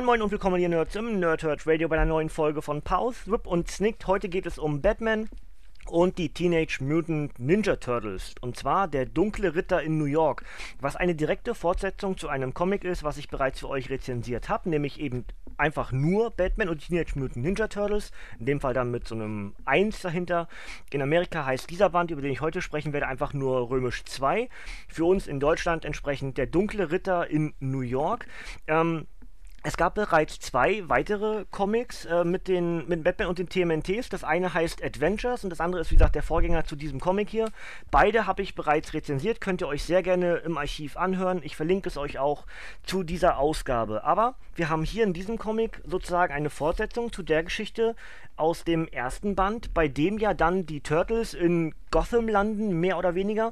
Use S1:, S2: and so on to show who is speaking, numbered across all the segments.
S1: Moin Moin und willkommen hier Nerds im Nerdhurt Radio bei einer neuen Folge von Pause, Whip und Snicked. Heute geht es um Batman und die Teenage Mutant Ninja Turtles. Und zwar der dunkle Ritter in New York, was eine direkte Fortsetzung zu einem Comic ist, was ich bereits für euch rezensiert habe, nämlich eben einfach nur Batman und Teenage Mutant Ninja Turtles, in dem Fall dann mit so einem 1 dahinter. In Amerika heißt dieser Band, über den ich heute sprechen werde, einfach nur Römisch 2. Für uns in Deutschland entsprechend der dunkle Ritter in New York. Ähm, es gab bereits zwei weitere Comics äh, mit, den, mit Batman und den TMNTs. Das eine heißt Adventures und das andere ist, wie gesagt, der Vorgänger zu diesem Comic hier. Beide habe ich bereits rezensiert, könnt ihr euch sehr gerne im Archiv anhören. Ich verlinke es euch auch zu dieser Ausgabe. Aber wir haben hier in diesem Comic sozusagen eine Fortsetzung zu der Geschichte aus dem ersten Band, bei dem ja dann die Turtles in Gotham landen, mehr oder weniger.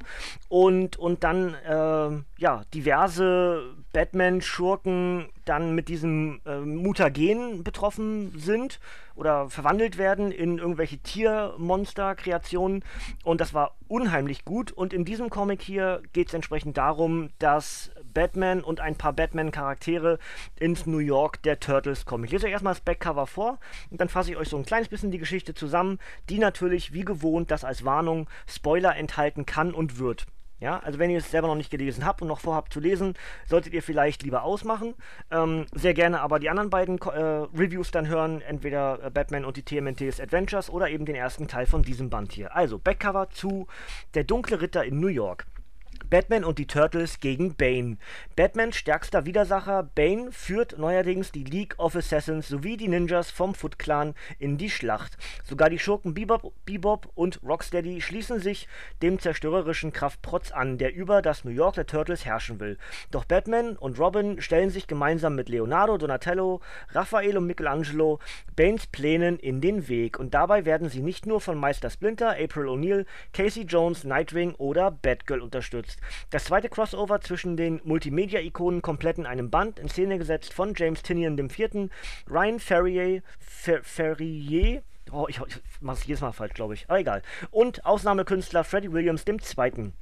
S1: Und, und dann, äh, ja, diverse Batman-Schurken dann mit diesem äh, Mutagen betroffen sind oder verwandelt werden in irgendwelche Tiermonster-Kreationen. Und das war unheimlich gut. Und in diesem Comic hier geht es entsprechend darum, dass Batman und ein paar Batman-Charaktere ins New York der Turtles kommen. Ich lese euch erstmal das Backcover vor und dann fasse ich euch so ein kleines bisschen die Geschichte zusammen, die natürlich wie gewohnt das als Warnung Spoiler enthalten kann und wird. Ja, also wenn ihr es selber noch nicht gelesen habt und noch vorhabt zu lesen, solltet ihr vielleicht lieber ausmachen. Ähm, sehr gerne aber die anderen beiden äh, Reviews dann hören, entweder äh, Batman und die TMNTs Adventures oder eben den ersten Teil von diesem Band hier. Also Backcover zu Der dunkle Ritter in New York. Batman und die Turtles gegen Bane. Batmans stärkster Widersacher Bane führt neuerdings die League of Assassins sowie die Ninjas vom Foot Clan in die Schlacht. Sogar die Schurken Bebop, Bebop und Rocksteady schließen sich dem zerstörerischen Kraftprotz an, der über das New York der Turtles herrschen will. Doch Batman und Robin stellen sich gemeinsam mit Leonardo, Donatello, Raphael und Michelangelo Banes Plänen in den Weg. Und dabei werden sie nicht nur von Meister Splinter, April O'Neil, Casey Jones, Nightwing oder Batgirl unterstützt. Das zweite Crossover zwischen den Multimedia-Ikonen komplett in einem Band, in Szene gesetzt von James Tinian IV., Ryan Ferrier, Fer Ferrier Oh, ich, ich mach's jedes Mal falsch, glaube ich. Aber egal. Und Ausnahmekünstler Freddie Williams II.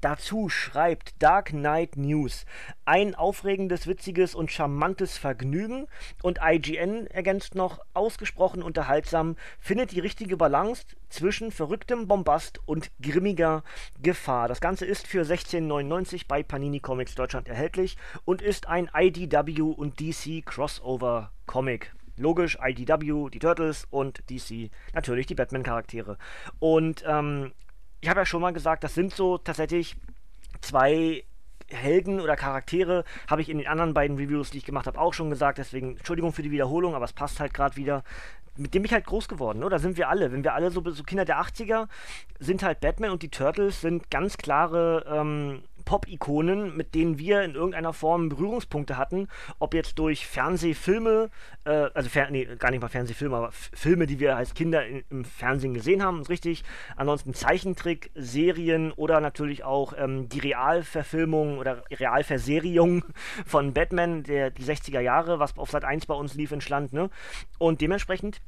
S1: Dazu schreibt Dark Knight News ein aufregendes, witziges und charmantes Vergnügen und IGN ergänzt noch ausgesprochen unterhaltsam, findet die richtige Balance zwischen verrücktem Bombast und grimmiger Gefahr. Das Ganze ist für 16,99 bei Panini Comics Deutschland erhältlich und ist ein IDW und DC Crossover Comic. Logisch, IDW, die Turtles und DC natürlich die Batman-Charaktere. Und ähm, ich habe ja schon mal gesagt, das sind so tatsächlich zwei Helden oder Charaktere, habe ich in den anderen beiden Reviews, die ich gemacht habe, auch schon gesagt. Deswegen Entschuldigung für die Wiederholung, aber es passt halt gerade wieder. Mit dem bin ich halt groß geworden, oder? sind wir alle. Wenn wir alle so, so Kinder der 80er sind halt Batman und die Turtles sind ganz klare ähm, Pop-Ikonen, mit denen wir in irgendeiner Form Berührungspunkte hatten, ob jetzt durch Fernsehfilme, äh, also Fer nee, gar nicht mal Fernsehfilme, aber F Filme, die wir als Kinder in, im Fernsehen gesehen haben, ist richtig. Ansonsten Zeichentrick, Serien oder natürlich auch ähm, die Realverfilmung oder Realverseriung von Batman, der die 60er Jahre, was auf Sat 1 bei uns lief in Schland, ne? Und dementsprechend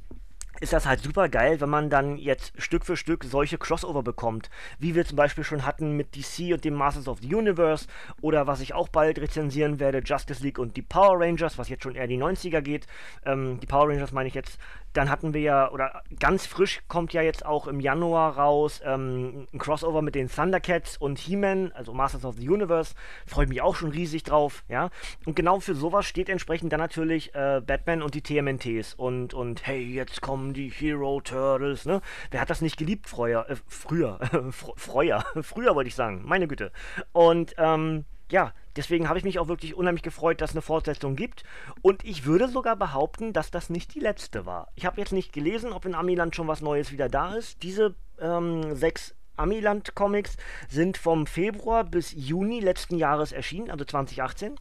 S1: ist das halt super geil, wenn man dann jetzt Stück für Stück solche Crossover bekommt, wie wir zum Beispiel schon hatten mit DC und dem Masters of the Universe oder was ich auch bald rezensieren werde, Justice League und die Power Rangers, was jetzt schon eher die 90er geht. Ähm, die Power Rangers meine ich jetzt dann hatten wir ja, oder ganz frisch kommt ja jetzt auch im Januar raus ähm, ein Crossover mit den Thundercats und He-Man, also Masters of the Universe. Freue mich auch schon riesig drauf, ja. Und genau für sowas steht entsprechend dann natürlich äh, Batman und die TMNTs und, und hey, jetzt kommen die Hero Turtles, ne? Wer hat das nicht geliebt, Freuer, äh, früher, Freuer, früher wollte ich sagen, meine Güte. Und, ähm, ja, deswegen habe ich mich auch wirklich unheimlich gefreut, dass es eine Fortsetzung gibt. Und ich würde sogar behaupten, dass das nicht die letzte war. Ich habe jetzt nicht gelesen, ob in Amiland schon was Neues wieder da ist. Diese ähm, sechs Amiland Comics sind vom Februar bis Juni letzten Jahres erschienen, also 2018.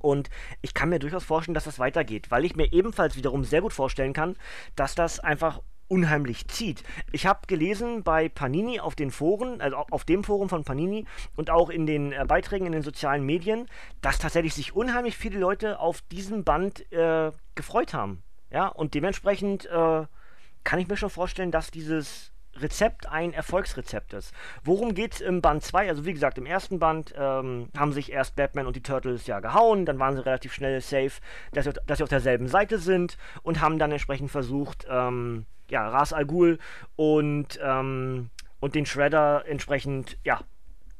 S1: Und ich kann mir durchaus vorstellen, dass das weitergeht, weil ich mir ebenfalls wiederum sehr gut vorstellen kann, dass das einfach unheimlich zieht. Ich habe gelesen bei Panini auf den Foren, also auf dem Forum von Panini und auch in den äh, Beiträgen in den sozialen Medien, dass tatsächlich sich unheimlich viele Leute auf diesem Band äh, gefreut haben. Ja, und dementsprechend äh, kann ich mir schon vorstellen, dass dieses Rezept ein Erfolgsrezept ist. Worum geht es im Band 2? Also wie gesagt, im ersten Band ähm, haben sich erst Batman und die Turtles ja gehauen, dann waren sie relativ schnell safe, dass sie, dass sie auf derselben Seite sind und haben dann entsprechend versucht, ähm, ja, Ras Al Ghul und, ähm, und den Shredder entsprechend, ja,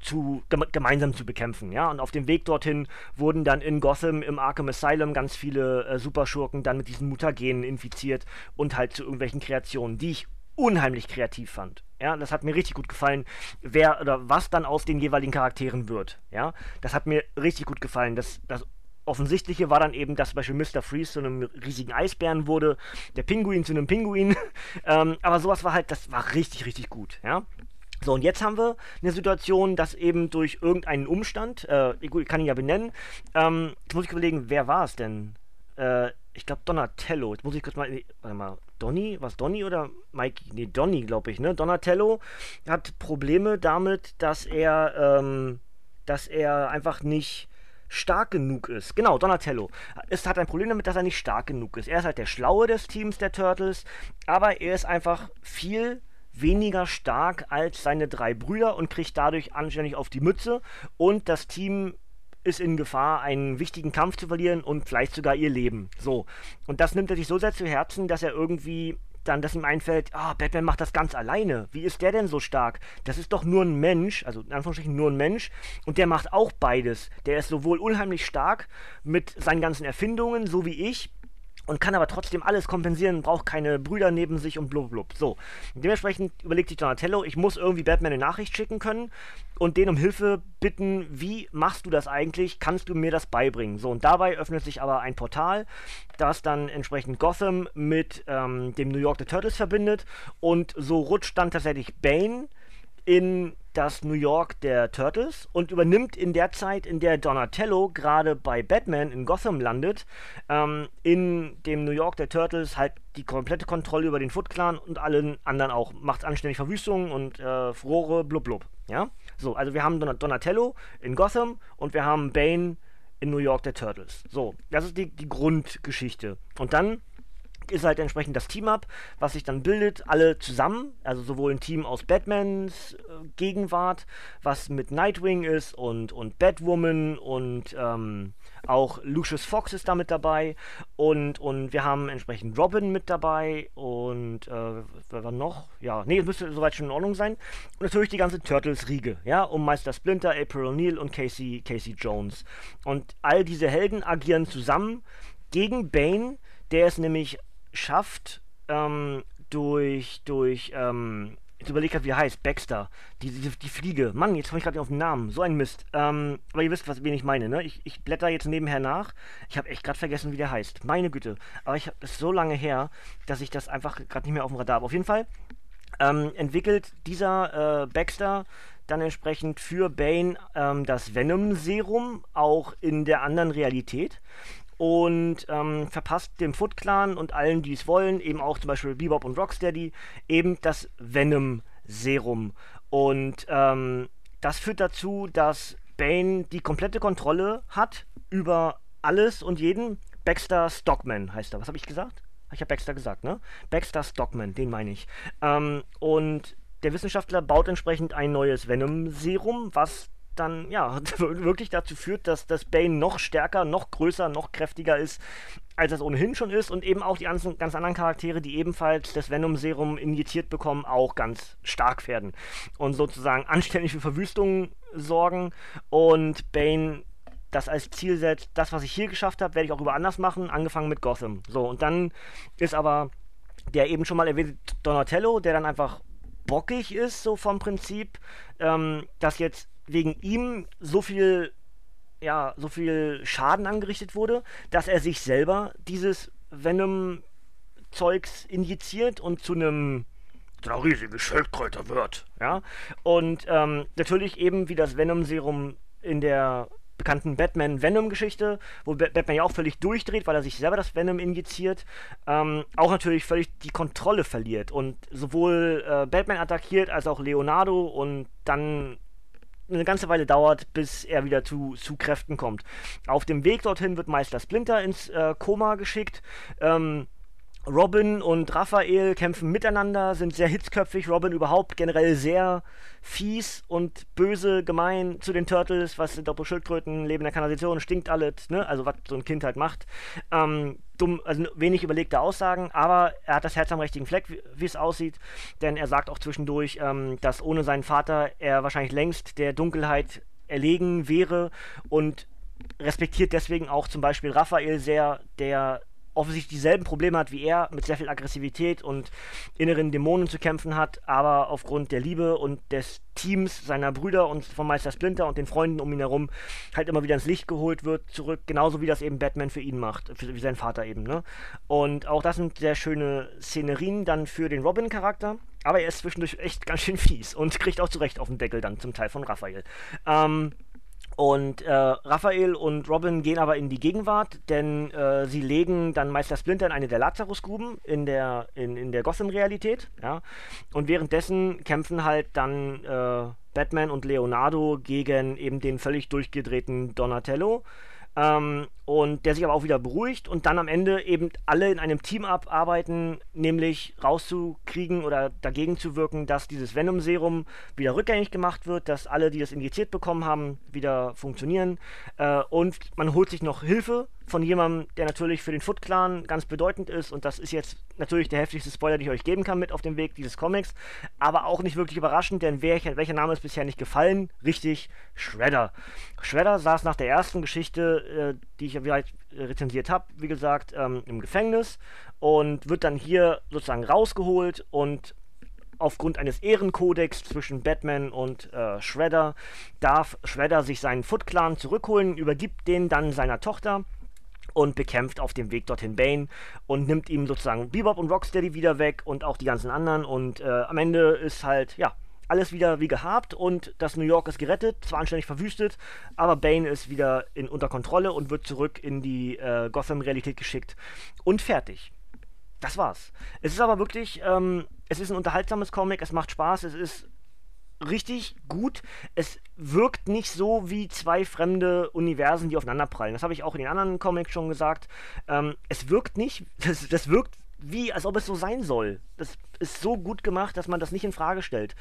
S1: zu, gemeinsam zu bekämpfen, ja. Und auf dem Weg dorthin wurden dann in Gotham im Arkham Asylum ganz viele äh, Superschurken dann mit diesen Mutagenen infiziert und halt zu irgendwelchen Kreationen, die ich unheimlich kreativ fand. Ja, das hat mir richtig gut gefallen, wer oder was dann aus den jeweiligen Charakteren wird. Ja, das hat mir richtig gut gefallen. Das, das Offensichtliche war dann eben, dass zum Beispiel Mr. Freeze zu einem riesigen Eisbären wurde, der Pinguin zu einem Pinguin. ähm, aber sowas war halt, das war richtig, richtig gut. Ja, so, und jetzt haben wir eine Situation, dass eben durch irgendeinen Umstand, äh, ich kann ihn ja benennen, ähm, jetzt muss ich überlegen, wer war es denn? Äh, ich glaube Donatello. Jetzt muss ich kurz mal, warte mal, Donny? Was Donny oder Mike? Nee, Donny, glaube ich, ne? Donatello hat Probleme damit, dass er, ähm, dass er einfach nicht stark genug ist. Genau, Donatello. Es hat ein Problem damit, dass er nicht stark genug ist. Er ist halt der Schlaue des Teams der Turtles, aber er ist einfach viel weniger stark als seine drei Brüder und kriegt dadurch anständig auf die Mütze und das Team ist in Gefahr, einen wichtigen Kampf zu verlieren und vielleicht sogar ihr Leben. So. Und das nimmt er sich so sehr zu Herzen, dass er irgendwie dann, dass ihm einfällt, ah, Batman macht das ganz alleine. Wie ist der denn so stark? Das ist doch nur ein Mensch, also in Anführungsstrichen nur ein Mensch, und der macht auch beides. Der ist sowohl unheimlich stark mit seinen ganzen Erfindungen, so wie ich, und kann aber trotzdem alles kompensieren, braucht keine Brüder neben sich und blub blub. So. Dementsprechend überlegt sich Donatello, ich muss irgendwie Batman eine Nachricht schicken können und den um Hilfe bitten, wie machst du das eigentlich? Kannst du mir das beibringen? So, und dabei öffnet sich aber ein Portal, das dann entsprechend Gotham mit ähm, dem New York the Turtles verbindet und so rutscht dann tatsächlich Bane in das New York der Turtles und übernimmt in der Zeit, in der Donatello gerade bei Batman in Gotham landet, ähm, in dem New York der Turtles halt die komplette Kontrolle über den Foot Clan und allen anderen auch. Macht anständig Verwüstungen und äh, Furore, blub blub. Ja? So, also wir haben Don Donatello in Gotham und wir haben Bane in New York der Turtles. So, das ist die, die Grundgeschichte. Und dann ist halt entsprechend das Team-Up, was sich dann bildet, alle zusammen, also sowohl ein Team aus Batmans äh, Gegenwart, was mit Nightwing ist und, und Batwoman und ähm, auch Lucius Fox ist da mit dabei und, und wir haben entsprechend Robin mit dabei und äh, wer war noch? Ja, nee, es müsste soweit schon in Ordnung sein. Und natürlich die ganze Turtles-Riege, ja, um Meister Splinter, April O'Neil und Casey, Casey Jones. Und all diese Helden agieren zusammen gegen Bane, der es nämlich schafft, ähm, durch, durch, ähm, jetzt überlegt gerade, wie er heißt, Baxter, die, die, die Fliege. Mann, jetzt komme ich gerade auf den Namen. So ein Mist. Ähm, aber ihr wisst, was, wen ich meine, ne? Ich, ich blätter jetzt nebenher nach. Ich habe echt gerade vergessen, wie der heißt. Meine Güte. Aber ich habe es so lange her, dass ich das einfach gerade nicht mehr auf dem Radar habe. Auf jeden Fall ähm, entwickelt dieser äh, Baxter dann entsprechend für Bane ähm, das Venom-Serum auch in der anderen Realität und ähm, verpasst dem Foot Clan und allen, die es wollen, eben auch zum Beispiel Bebop und Rocksteady, eben das Venom Serum. Und ähm, das führt dazu, dass Bane die komplette Kontrolle hat über alles und jeden. Baxter Stockman heißt er. Was habe ich gesagt? Ich habe Baxter gesagt, ne? Baxter Stockman, den meine ich. Ähm, und der Wissenschaftler baut entsprechend ein neues Venom-Serum, was dann ja wirklich dazu führt, dass das Bane noch stärker, noch größer, noch kräftiger ist, als es ohnehin schon ist und eben auch die ganzen, ganz anderen Charaktere, die ebenfalls das Venom-Serum injiziert bekommen, auch ganz stark werden und sozusagen anständig für Verwüstungen sorgen und Bane das als Ziel setzt, das, was ich hier geschafft habe, werde ich auch über anders machen, angefangen mit Gotham. So, und dann ist aber der eben schon mal erwähnte Donatello, der dann einfach bockig ist, so vom Prinzip, ähm, dass jetzt wegen ihm so viel, ja, so viel Schaden angerichtet wurde, dass er sich selber dieses Venom-Zeugs injiziert und zu einem so eine riesige Schildkröte wird. Ja? Und ähm, natürlich eben wie das Venom-Serum in der bekannten Batman-Venom-Geschichte, wo Batman ja auch völlig durchdreht, weil er sich selber das Venom injiziert, ähm, auch natürlich völlig die Kontrolle verliert und sowohl äh, Batman attackiert als auch Leonardo und dann eine ganze Weile dauert, bis er wieder zu, zu Kräften kommt. Auf dem Weg dorthin wird Meister Splinter ins äh, Koma geschickt. Ähm, Robin und Raphael kämpfen miteinander, sind sehr hitzköpfig. Robin überhaupt generell sehr fies und böse, gemein zu den Turtles. Was sind Doppelschildkröten, leben in der Kanalisation, stinkt alles, ne? Also, was so ein Kind halt macht. Ähm, dumm, also wenig überlegte Aussagen, aber er hat das Herz am richtigen Fleck, wie es aussieht. Denn er sagt auch zwischendurch, ähm, dass ohne seinen Vater er wahrscheinlich längst der Dunkelheit erlegen wäre und respektiert deswegen auch zum Beispiel Raphael sehr, der offensichtlich dieselben Probleme hat wie er, mit sehr viel Aggressivität und inneren Dämonen zu kämpfen hat, aber aufgrund der Liebe und des Teams seiner Brüder und von Meister Splinter und den Freunden um ihn herum halt immer wieder ins Licht geholt wird, zurück, genauso wie das eben Batman für ihn macht, für, wie sein Vater eben, ne? Und auch das sind sehr schöne Szenerien dann für den Robin-Charakter, aber er ist zwischendurch echt ganz schön fies und kriegt auch zurecht auf den Deckel dann zum Teil von Raphael. Ähm, und äh, Raphael und Robin gehen aber in die Gegenwart, denn äh, sie legen dann Meister Splinter in eine der Lazarusgruben in der, in, in der Gotham-Realität. Ja? Und währenddessen kämpfen halt dann äh, Batman und Leonardo gegen eben den völlig durchgedrehten Donatello. Ähm, und der sich aber auch wieder beruhigt und dann am Ende eben alle in einem Team abarbeiten, nämlich rauszukriegen oder dagegen zu wirken, dass dieses Venom-Serum wieder rückgängig gemacht wird, dass alle, die das injiziert bekommen haben, wieder funktionieren. Äh, und man holt sich noch Hilfe von jemandem, der natürlich für den Foot Clan ganz bedeutend ist. Und das ist jetzt natürlich der heftigste Spoiler, den ich euch geben kann mit auf dem Weg dieses Comics. Aber auch nicht wirklich überraschend, denn welcher, welcher Name ist bisher nicht gefallen? Richtig, Shredder. Shredder saß nach der ersten Geschichte, äh, die ich vielleicht rezensiert habe, wie gesagt, ähm, im Gefängnis und wird dann hier sozusagen rausgeholt und aufgrund eines Ehrenkodex zwischen Batman und äh, Shredder darf Shredder sich seinen Foot Clan zurückholen, übergibt den dann seiner Tochter und bekämpft auf dem Weg dorthin Bane und nimmt ihm sozusagen Bebop und Rocksteady wieder weg und auch die ganzen anderen und äh, am Ende ist halt, ja, alles wieder wie gehabt und das New York ist gerettet, zwar anständig verwüstet, aber Bane ist wieder in, unter Kontrolle und wird zurück in die äh, Gotham-Realität geschickt und fertig. Das war's. Es ist aber wirklich, ähm, es ist ein unterhaltsames Comic, es macht Spaß, es ist richtig gut. Es wirkt nicht so wie zwei fremde Universen, die aufeinanderprallen. Das habe ich auch in den anderen Comics schon gesagt. Ähm, es wirkt nicht, das, das wirkt wie, als ob es so sein soll. Das ist so gut gemacht, dass man das nicht in Frage stellt.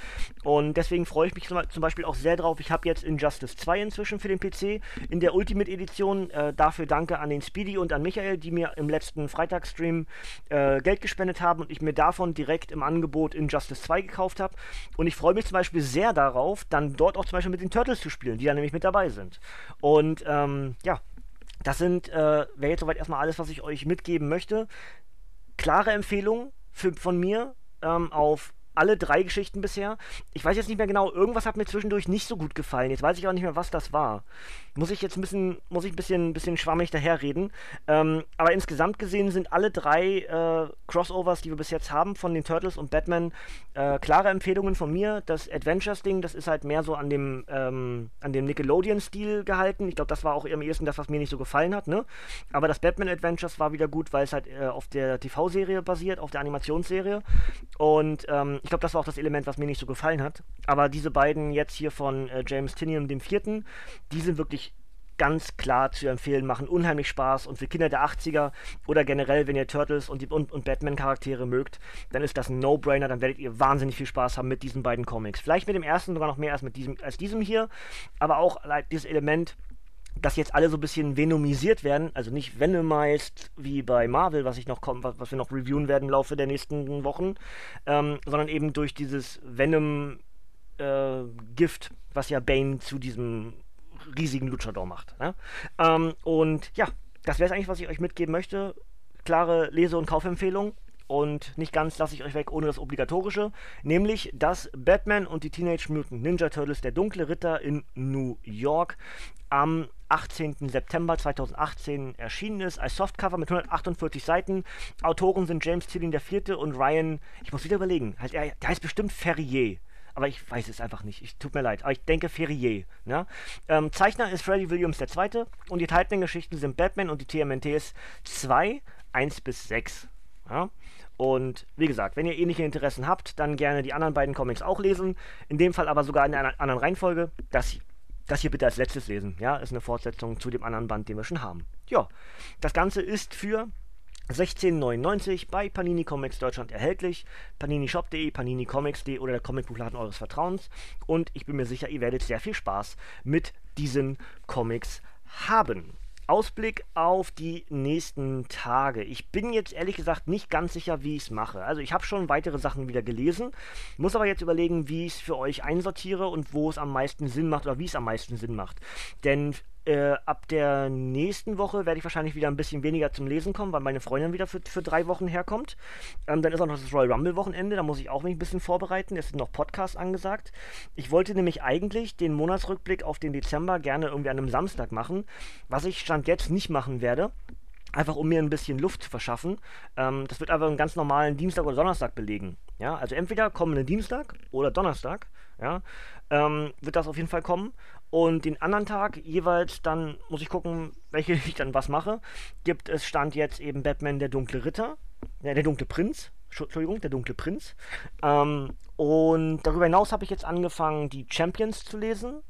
S1: Und deswegen freue ich mich zum Beispiel auch sehr drauf. Ich habe jetzt Injustice 2 inzwischen für den PC in der Ultimate Edition. Äh, dafür danke an den Speedy und an Michael, die mir im letzten Freitagsstream äh, Geld gespendet haben und ich mir davon direkt im Angebot Injustice 2 gekauft habe. Und ich freue mich zum Beispiel sehr darauf, dann dort auch zum Beispiel mit den Turtles zu spielen, die da nämlich mit dabei sind. Und ähm, ja, das sind, äh, wäre jetzt soweit erstmal alles, was ich euch mitgeben möchte klare Empfehlung für, von mir ähm, auf alle drei Geschichten bisher. Ich weiß jetzt nicht mehr genau, irgendwas hat mir zwischendurch nicht so gut gefallen. Jetzt weiß ich auch nicht mehr, was das war. Muss ich jetzt ein bisschen, muss ich ein bisschen, bisschen schwammig daherreden. Ähm, aber insgesamt gesehen sind alle drei äh, Crossovers, die wir bis jetzt haben, von den Turtles und Batman, äh, klare Empfehlungen von mir. Das Adventures-Ding, das ist halt mehr so an dem, ähm, an dem Nickelodeon-Stil gehalten. Ich glaube, das war auch am ehesten das, was mir nicht so gefallen hat, ne? Aber das Batman Adventures war wieder gut, weil es halt äh, auf der TV-Serie basiert, auf der Animationsserie. Und ähm, ich glaube, das war auch das Element, was mir nicht so gefallen hat. Aber diese beiden jetzt hier von äh, James Tinian, dem vierten, die sind wirklich ganz klar zu empfehlen, machen unheimlich Spaß und für Kinder der 80er oder generell, wenn ihr Turtles und, und, und Batman-Charaktere mögt, dann ist das ein No-Brainer, dann werdet ihr wahnsinnig viel Spaß haben mit diesen beiden Comics. Vielleicht mit dem ersten sogar noch mehr als mit diesem, als diesem hier, aber auch dieses Element, dass jetzt alle so ein bisschen venomisiert werden, also nicht venomized wie bei Marvel, was ich noch kommt, was, was, wir noch reviewen werden im Laufe der nächsten Wochen, ähm, sondern eben durch dieses Venom äh, Gift, was ja Bane zu diesem riesigen Luchador macht. Ne? Ähm, und ja, das wäre es eigentlich, was ich euch mitgeben möchte. Klare Lese- und Kaufempfehlung. Und nicht ganz lasse ich euch weg ohne das Obligatorische, nämlich dass Batman und die Teenage Mutant Ninja Turtles, der dunkle Ritter in New York, am 18. September 2018 erschienen ist, als Softcover mit 148 Seiten. Autoren sind James Tilling IV. und Ryan, ich muss wieder überlegen, halt, der heißt bestimmt Ferrier aber ich weiß es einfach nicht. Ich tut mir leid. Aber ich denke Ferrier. Ne? Ähm, Zeichner ist Freddy Williams II. Und die enthaltenen Geschichten sind Batman und die TMNTs 2, 1 bis 6. Ja? Und wie gesagt, wenn ihr ähnliche Interessen habt, dann gerne die anderen beiden Comics auch lesen. In dem Fall aber sogar in einer anderen Reihenfolge. Das, das hier bitte als letztes lesen. Ja, ist eine Fortsetzung zu dem anderen Band, den wir schon haben. Ja, das Ganze ist für 16,99 bei Panini Comics Deutschland erhältlich. paninishop.de, paninicomics.de oder der Comicbuchladen eures Vertrauens. Und ich bin mir sicher, ihr werdet sehr viel Spaß mit diesen Comics haben. Ausblick auf die nächsten Tage. Ich bin jetzt ehrlich gesagt nicht ganz sicher, wie ich es mache. Also ich habe schon weitere Sachen wieder gelesen, muss aber jetzt überlegen, wie ich es für euch einsortiere und wo es am meisten Sinn macht oder wie es am meisten Sinn macht. Denn äh, ab der nächsten Woche werde ich wahrscheinlich wieder ein bisschen weniger zum Lesen kommen, weil meine Freundin wieder für, für drei Wochen herkommt. Ähm, dann ist auch noch das Royal Rumble Wochenende, da muss ich auch mich ein bisschen vorbereiten. Es sind noch Podcasts angesagt. Ich wollte nämlich eigentlich den Monatsrückblick auf den Dezember gerne irgendwie an einem Samstag machen, was ich Stand jetzt nicht machen werde. Einfach um mir ein bisschen Luft zu verschaffen. Ähm, das wird aber einen ganz normalen Dienstag oder Donnerstag belegen. Ja, also entweder kommenden Dienstag oder Donnerstag. Ja, ähm, wird das auf jeden Fall kommen. Und den anderen Tag jeweils, dann muss ich gucken, welche ich dann was mache, gibt es Stand jetzt eben Batman der dunkle Ritter, ja, der dunkle Prinz, Entschuldigung, der dunkle Prinz. Ähm, und darüber hinaus habe ich jetzt angefangen, die Champions zu lesen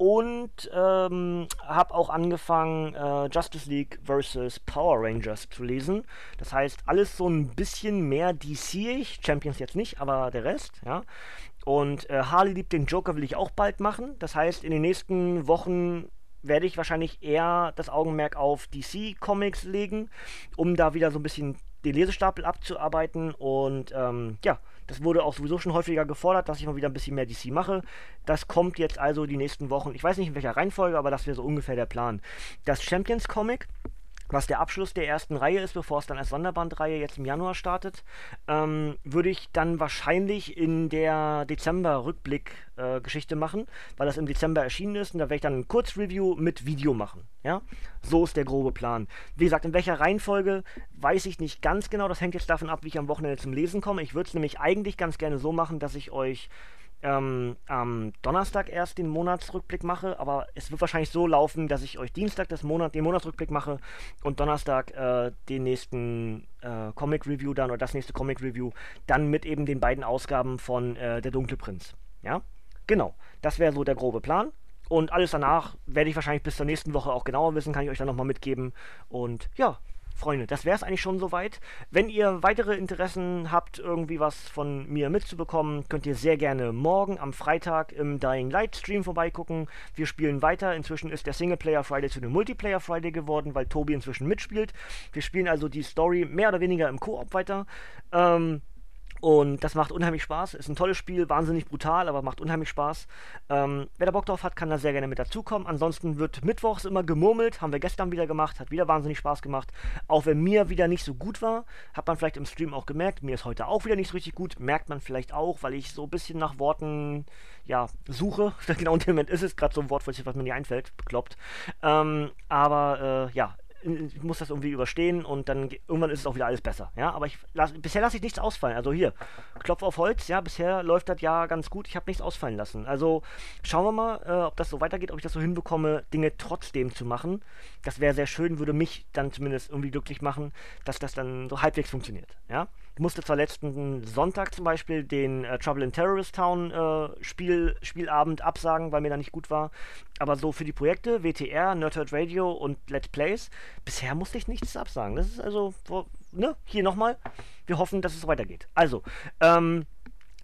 S1: und ähm, habe auch angefangen, äh, Justice League vs. Power Rangers zu lesen. Das heißt, alles so ein bisschen mehr DC, Champions jetzt nicht, aber der Rest, ja. Und äh, Harley liebt den Joker will ich auch bald machen. Das heißt, in den nächsten Wochen werde ich wahrscheinlich eher das Augenmerk auf DC Comics legen, um da wieder so ein bisschen den Lesestapel abzuarbeiten. Und ähm, ja, das wurde auch sowieso schon häufiger gefordert, dass ich mal wieder ein bisschen mehr DC mache. Das kommt jetzt also die nächsten Wochen. Ich weiß nicht in welcher Reihenfolge, aber das wäre so ungefähr der Plan. Das Champions Comic was der Abschluss der ersten Reihe ist, bevor es dann als Sonderbandreihe jetzt im Januar startet, ähm, würde ich dann wahrscheinlich in der Dezember-Rückblick-Geschichte äh, machen, weil das im Dezember erschienen ist und da werde ich dann ein Kurzreview mit Video machen. Ja, so ist der grobe Plan. Wie gesagt, in welcher Reihenfolge weiß ich nicht ganz genau. Das hängt jetzt davon ab, wie ich am Wochenende zum Lesen komme. Ich würde es nämlich eigentlich ganz gerne so machen, dass ich euch ähm, am Donnerstag erst den Monatsrückblick mache, aber es wird wahrscheinlich so laufen, dass ich euch Dienstag das Monat, den Monatsrückblick mache und Donnerstag äh, den nächsten äh, Comic Review dann oder das nächste Comic Review dann mit eben den beiden Ausgaben von äh, Der Dunkle Prinz. Ja, genau. Das wäre so der grobe Plan. Und alles danach werde ich wahrscheinlich bis zur nächsten Woche auch genauer wissen, kann ich euch dann nochmal mitgeben. Und ja, Freunde, das wäre es eigentlich schon soweit. Wenn ihr weitere Interessen habt, irgendwie was von mir mitzubekommen, könnt ihr sehr gerne morgen am Freitag im Dying Light Stream vorbeigucken. Wir spielen weiter. Inzwischen ist der Singleplayer Friday zu einem Multiplayer Friday geworden, weil Tobi inzwischen mitspielt. Wir spielen also die Story mehr oder weniger im Koop weiter. Ähm, und das macht unheimlich Spaß. Ist ein tolles Spiel, wahnsinnig brutal, aber macht unheimlich Spaß. Ähm, wer da Bock drauf hat, kann da sehr gerne mit dazukommen. Ansonsten wird mittwochs immer gemurmelt. Haben wir gestern wieder gemacht. Hat wieder wahnsinnig Spaß gemacht. Auch wenn mir wieder nicht so gut war, hat man vielleicht im Stream auch gemerkt. Mir ist heute auch wieder nicht so richtig gut. Merkt man vielleicht auch, weil ich so ein bisschen nach Worten ja, suche. genau in dem Moment ist es gerade so ein Wort, was mir nicht einfällt. Bekloppt. Ähm, aber äh, ja, ich muss das irgendwie überstehen und dann irgendwann ist es auch wieder alles besser. Ja, aber ich lass, bisher lasse ich nichts ausfallen. Also hier, Klopf auf Holz, ja, bisher läuft das ja ganz gut. Ich habe nichts ausfallen lassen. Also schauen wir mal, äh, ob das so weitergeht, ob ich das so hinbekomme, Dinge trotzdem zu machen. Das wäre sehr schön, würde mich dann zumindest irgendwie glücklich machen, dass das dann so halbwegs funktioniert. Ja, ich musste zwar letzten Sonntag zum Beispiel den äh, Trouble in Terrorist Town äh, Spiel, Spielabend absagen, weil mir da nicht gut war. Aber so für die Projekte, WTR, Nerdhurt Radio und Let's Plays, bisher musste ich nichts absagen. Das ist also, ne, hier nochmal. Wir hoffen, dass es weitergeht. Also, ähm,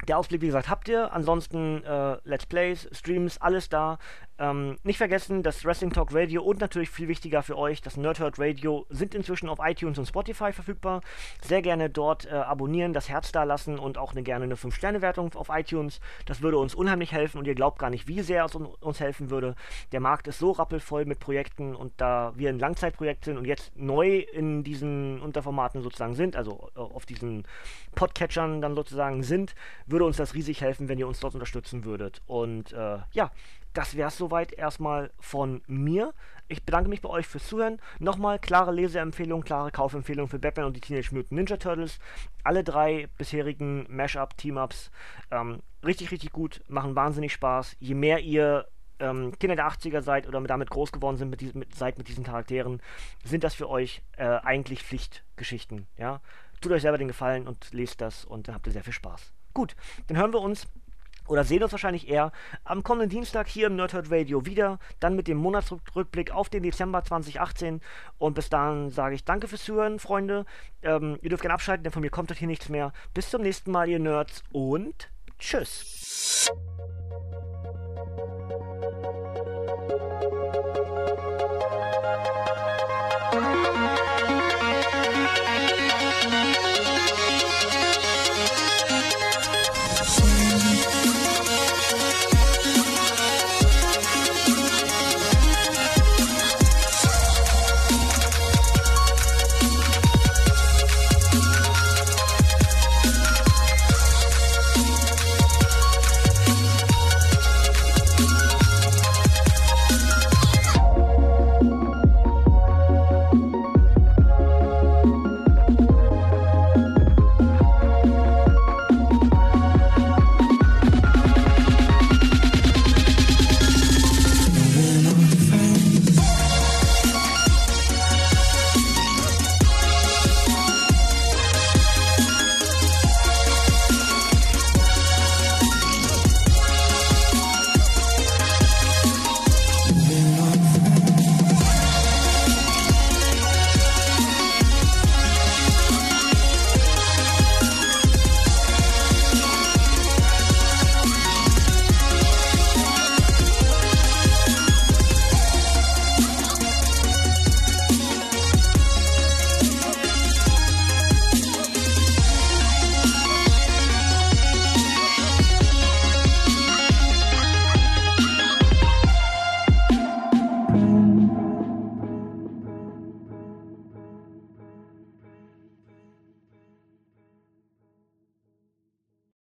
S1: der Ausblick, wie gesagt, habt ihr. Ansonsten äh, Let's Plays, Streams, alles da. Ähm, nicht vergessen, das Wrestling Talk Radio und natürlich viel wichtiger für euch, das Nerdhurt Radio sind inzwischen auf iTunes und Spotify verfügbar. Sehr gerne dort äh, abonnieren, das Herz da lassen und auch eine, gerne eine 5-Sterne-Wertung auf iTunes. Das würde uns unheimlich helfen und ihr glaubt gar nicht, wie sehr es uns helfen würde. Der Markt ist so rappelvoll mit Projekten und da wir ein Langzeitprojekt sind und jetzt neu in diesen Unterformaten sozusagen sind, also äh, auf diesen Podcatchern dann sozusagen sind, würde uns das riesig helfen, wenn ihr uns dort unterstützen würdet. Und äh, ja, das wäre es soweit erstmal von mir. Ich bedanke mich bei euch fürs Zuhören. Nochmal klare Leseempfehlung, klare Kaufempfehlung für Batman und die Teenage Mutant Ninja Turtles. Alle drei bisherigen Mashup-Team-Ups ähm, richtig, richtig gut, machen wahnsinnig Spaß. Je mehr ihr ähm, Kinder der 80er seid oder damit groß geworden sind mit diesen, mit, seid mit diesen Charakteren, sind das für euch äh, eigentlich Pflichtgeschichten. Ja? Tut euch selber den Gefallen und lest das und dann habt ihr sehr viel Spaß. Gut, dann hören wir uns oder sehen uns wahrscheinlich eher am kommenden Dienstag hier im Nerdhurt Radio wieder, dann mit dem Monatsrückblick auf den Dezember 2018 und bis dahin sage ich danke fürs Zuhören, Freunde. Ähm, ihr dürft gerne abschalten, denn von mir kommt das hier nichts mehr. Bis zum nächsten Mal, ihr Nerds und tschüss.